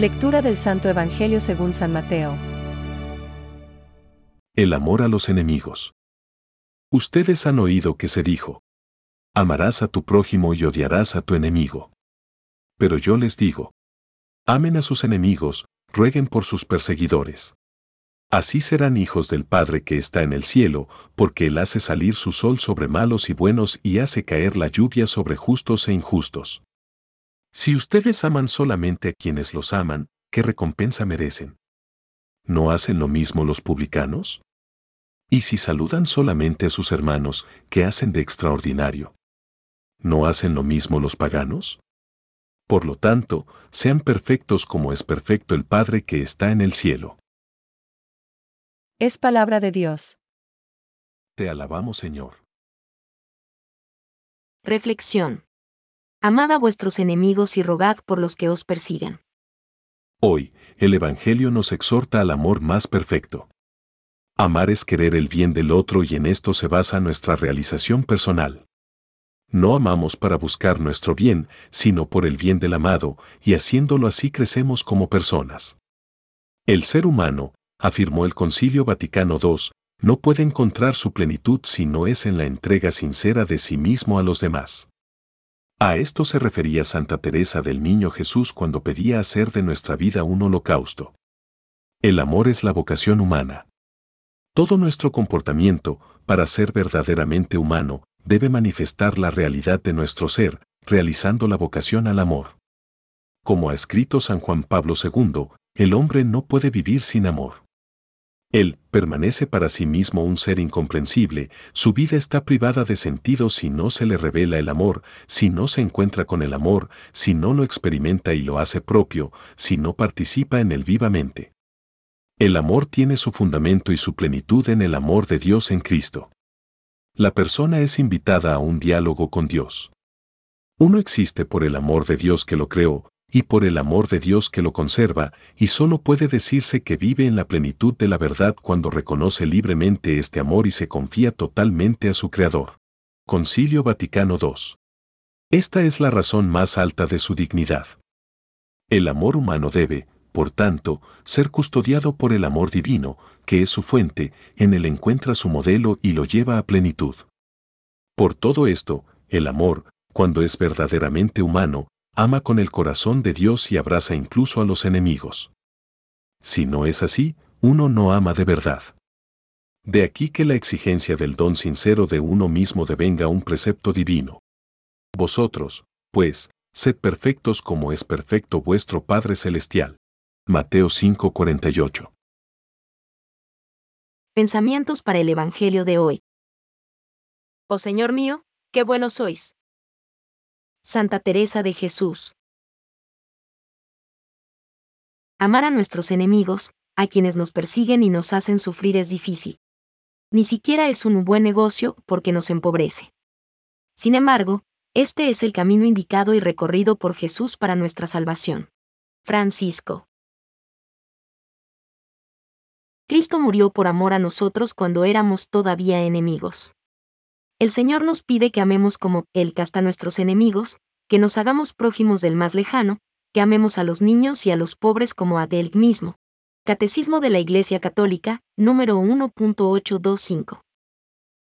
Lectura del Santo Evangelio según San Mateo. El amor a los enemigos. Ustedes han oído que se dijo, amarás a tu prójimo y odiarás a tu enemigo. Pero yo les digo, amen a sus enemigos, rueguen por sus perseguidores. Así serán hijos del Padre que está en el cielo, porque Él hace salir su sol sobre malos y buenos y hace caer la lluvia sobre justos e injustos. Si ustedes aman solamente a quienes los aman, ¿qué recompensa merecen? ¿No hacen lo mismo los publicanos? ¿Y si saludan solamente a sus hermanos, qué hacen de extraordinario? ¿No hacen lo mismo los paganos? Por lo tanto, sean perfectos como es perfecto el Padre que está en el cielo. Es palabra de Dios. Te alabamos, Señor. Reflexión. Amad a vuestros enemigos y rogad por los que os persigan. Hoy, el Evangelio nos exhorta al amor más perfecto. Amar es querer el bien del otro y en esto se basa nuestra realización personal. No amamos para buscar nuestro bien, sino por el bien del amado, y haciéndolo así crecemos como personas. El ser humano, afirmó el Concilio Vaticano II, no puede encontrar su plenitud si no es en la entrega sincera de sí mismo a los demás. A esto se refería Santa Teresa del Niño Jesús cuando pedía hacer de nuestra vida un holocausto. El amor es la vocación humana. Todo nuestro comportamiento, para ser verdaderamente humano, debe manifestar la realidad de nuestro ser, realizando la vocación al amor. Como ha escrito San Juan Pablo II, el hombre no puede vivir sin amor. Él permanece para sí mismo un ser incomprensible, su vida está privada de sentido si no se le revela el amor, si no se encuentra con el amor, si no lo experimenta y lo hace propio, si no participa en él vivamente. El amor tiene su fundamento y su plenitud en el amor de Dios en Cristo. La persona es invitada a un diálogo con Dios. Uno existe por el amor de Dios que lo creó, y por el amor de Dios que lo conserva, y solo puede decirse que vive en la plenitud de la verdad cuando reconoce libremente este amor y se confía totalmente a su Creador. Concilio Vaticano II. Esta es la razón más alta de su dignidad. El amor humano debe, por tanto, ser custodiado por el amor divino, que es su fuente, en él encuentra su modelo y lo lleva a plenitud. Por todo esto, el amor, cuando es verdaderamente humano, ama con el corazón de Dios y abraza incluso a los enemigos. Si no es así, uno no ama de verdad. De aquí que la exigencia del don sincero de uno mismo devenga un precepto divino. Vosotros, pues, sed perfectos como es perfecto vuestro Padre Celestial. Mateo 5:48. Pensamientos para el Evangelio de hoy. Oh Señor mío, qué buenos sois. Santa Teresa de Jesús. Amar a nuestros enemigos, a quienes nos persiguen y nos hacen sufrir es difícil. Ni siquiera es un buen negocio porque nos empobrece. Sin embargo, este es el camino indicado y recorrido por Jesús para nuestra salvación. Francisco. Cristo murió por amor a nosotros cuando éramos todavía enemigos. El Señor nos pide que amemos como Él casta a nuestros enemigos, que nos hagamos prójimos del más lejano, que amemos a los niños y a los pobres como a Él mismo. Catecismo de la Iglesia Católica, número 1.825.